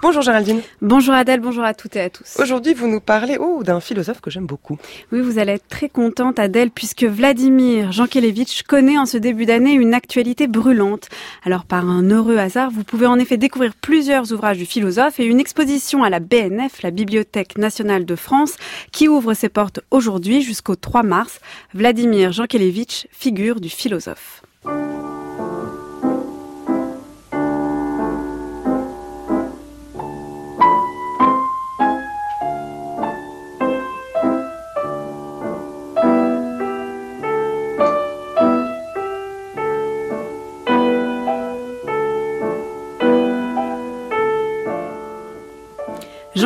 Bonjour Géraldine. Bonjour Adèle, bonjour à toutes et à tous. Aujourd'hui, vous nous parlez oh, d'un philosophe que j'aime beaucoup. Oui, vous allez être très contente Adèle puisque Vladimir Jankélévitch connaît en ce début d'année une actualité brûlante. Alors par un heureux hasard, vous pouvez en effet découvrir plusieurs ouvrages du philosophe et une exposition à la BNF, la Bibliothèque nationale de France, qui ouvre ses portes aujourd'hui jusqu'au 3 mars. Vladimir Jankélévitch, figure du philosophe.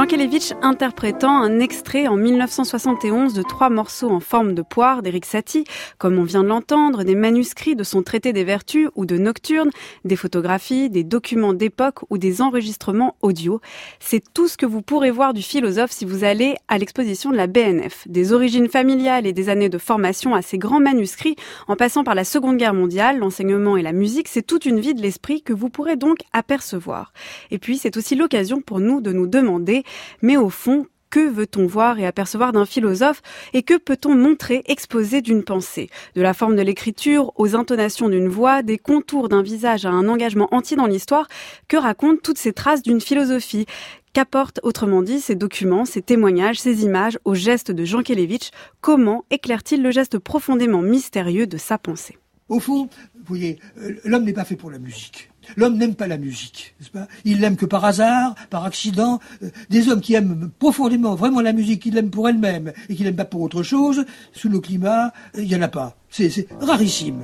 Jean Kelevitch interprétant un extrait en 1971 de trois morceaux en forme de poire d'Éric Satie, comme on vient de l'entendre, des manuscrits de son traité des vertus ou de Nocturne, des photographies, des documents d'époque ou des enregistrements audio. C'est tout ce que vous pourrez voir du philosophe si vous allez à l'exposition de la BNF. Des origines familiales et des années de formation à ces grands manuscrits, en passant par la Seconde Guerre mondiale, l'enseignement et la musique, c'est toute une vie de l'esprit que vous pourrez donc apercevoir. Et puis c'est aussi l'occasion pour nous de nous demander mais au fond, que veut-on voir et apercevoir d'un philosophe et que peut-on montrer, exposer d'une pensée? De la forme de l'écriture aux intonations d'une voix, des contours d'un visage à un engagement entier dans l'histoire, que racontent toutes ces traces d'une philosophie? Qu'apportent autrement dit ces documents, ces témoignages, ces images aux gestes de Jean Kelevitch Comment éclaire-t-il le geste profondément mystérieux de sa pensée? Au fond, vous voyez, euh, l'homme n'est pas fait pour la musique. L'homme n'aime pas la musique, n'est-ce pas? Il l'aime que par hasard, par accident. Euh, des hommes qui aiment profondément, vraiment la musique, qui l'aiment pour elle-même et qui l'aiment pas pour autre chose, sous le climat, il n'y en a pas. C'est rarissime.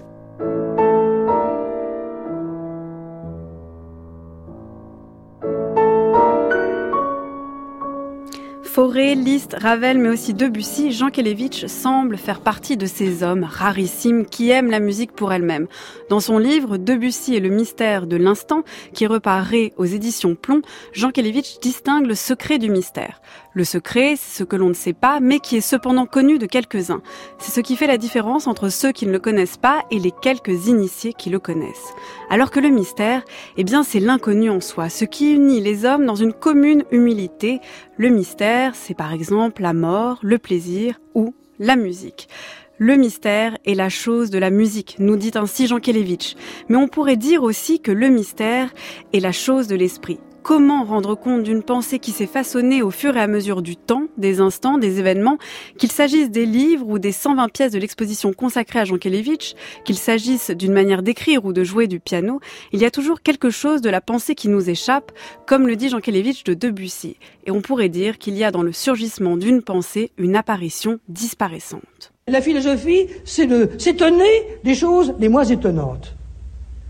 Fauré, Liszt, Ravel, mais aussi Debussy, Jean Kelevitch semble faire partie de ces hommes rarissimes qui aiment la musique pour elle-même. Dans son livre Debussy et le mystère de l'instant, qui reparaît aux éditions Plomb, Jean Kelevitch distingue le secret du mystère. Le secret, c'est ce que l'on ne sait pas, mais qui est cependant connu de quelques-uns. C'est ce qui fait la différence entre ceux qui ne le connaissent pas et les quelques initiés qui le connaissent. Alors que le mystère, eh bien, c'est l'inconnu en soi, ce qui unit les hommes dans une commune humilité. Le mystère, c'est par exemple la mort, le plaisir ou la musique. Le mystère est la chose de la musique, nous dit ainsi Jean Kelevitch. Mais on pourrait dire aussi que le mystère est la chose de l'esprit. Comment rendre compte d'une pensée qui s'est façonnée au fur et à mesure du temps, des instants, des événements, qu'il s'agisse des livres ou des 120 pièces de l'exposition consacrée à Jean Kelevitch, qu'il s'agisse d'une manière d'écrire ou de jouer du piano, il y a toujours quelque chose de la pensée qui nous échappe, comme le dit Jean Kelevitch de Debussy. Et on pourrait dire qu'il y a dans le surgissement d'une pensée une apparition disparaissante. La philosophie, c'est de s'étonner des choses les moins étonnantes.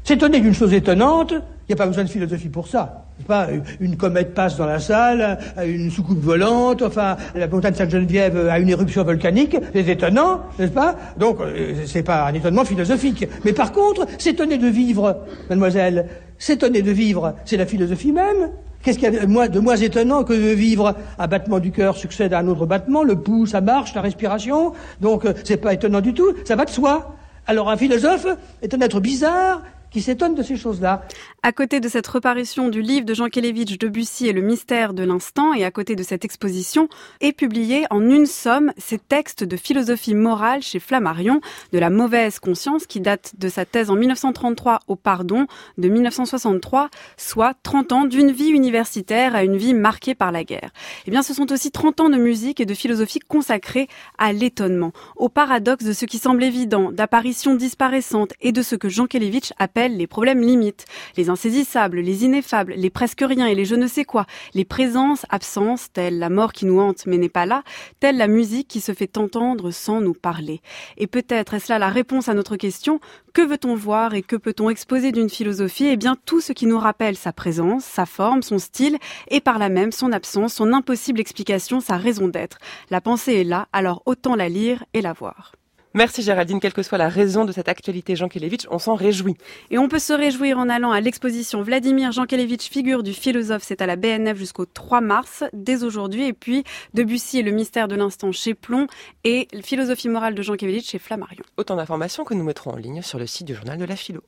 S'étonner d'une chose étonnante, il n'y a pas besoin de philosophie pour ça. Pas une comète passe dans la salle, une soucoupe volante, enfin la montagne Sainte-Geneviève a une éruption volcanique, c'est étonnant, n'est-ce pas? Donc euh, c'est pas un étonnement philosophique. Mais par contre, s'étonner de vivre, mademoiselle, s'étonner de vivre, c'est la philosophie même. Qu'est-ce qu'il y a de moins étonnant que de vivre Un battement du cœur succède à un autre battement, le pouls, ça marche, la respiration. Donc euh, c'est pas étonnant du tout, ça va de soi. Alors un philosophe est un être bizarre qui s'étonne de ces choses-là. À côté de cette reparition du livre de Jean Kelevitch Debussy et le mystère de l'instant, et à côté de cette exposition, est publié en une somme ces textes de philosophie morale chez Flammarion, de la mauvaise conscience, qui date de sa thèse en 1933 au pardon de 1963, soit 30 ans d'une vie universitaire à une vie marquée par la guerre. Eh bien, ce sont aussi 30 ans de musique et de philosophie consacrés à l'étonnement, au paradoxe de ce qui semble évident, d'apparitions disparaissantes et de ce que Jean Kelevitch appelle les problèmes limites, les insaisissables, les ineffables, les presque rien et les je ne sais quoi, les présences, absences, telles la mort qui nous hante mais n'est pas là, telle la musique qui se fait entendre sans nous parler. Et peut-être est-ce là la réponse à notre question, que veut-on voir et que peut-on exposer d'une philosophie? Eh bien tout ce qui nous rappelle sa présence, sa forme, son style et par là même son absence, son impossible explication, sa raison d'être. La pensée est là, alors autant la lire et la voir. Merci Géraldine, quelle que soit la raison de cette actualité Jankélévitch, on s'en réjouit. Et on peut se réjouir en allant à l'exposition Vladimir Jankélévitch, figure du philosophe, c'est à la BNF jusqu'au 3 mars, dès aujourd'hui, et puis Debussy et le mystère de l'instant chez Plomb, et Philosophie morale de Jankélévitch chez Flammarion. Autant d'informations que nous mettrons en ligne sur le site du journal de la philo.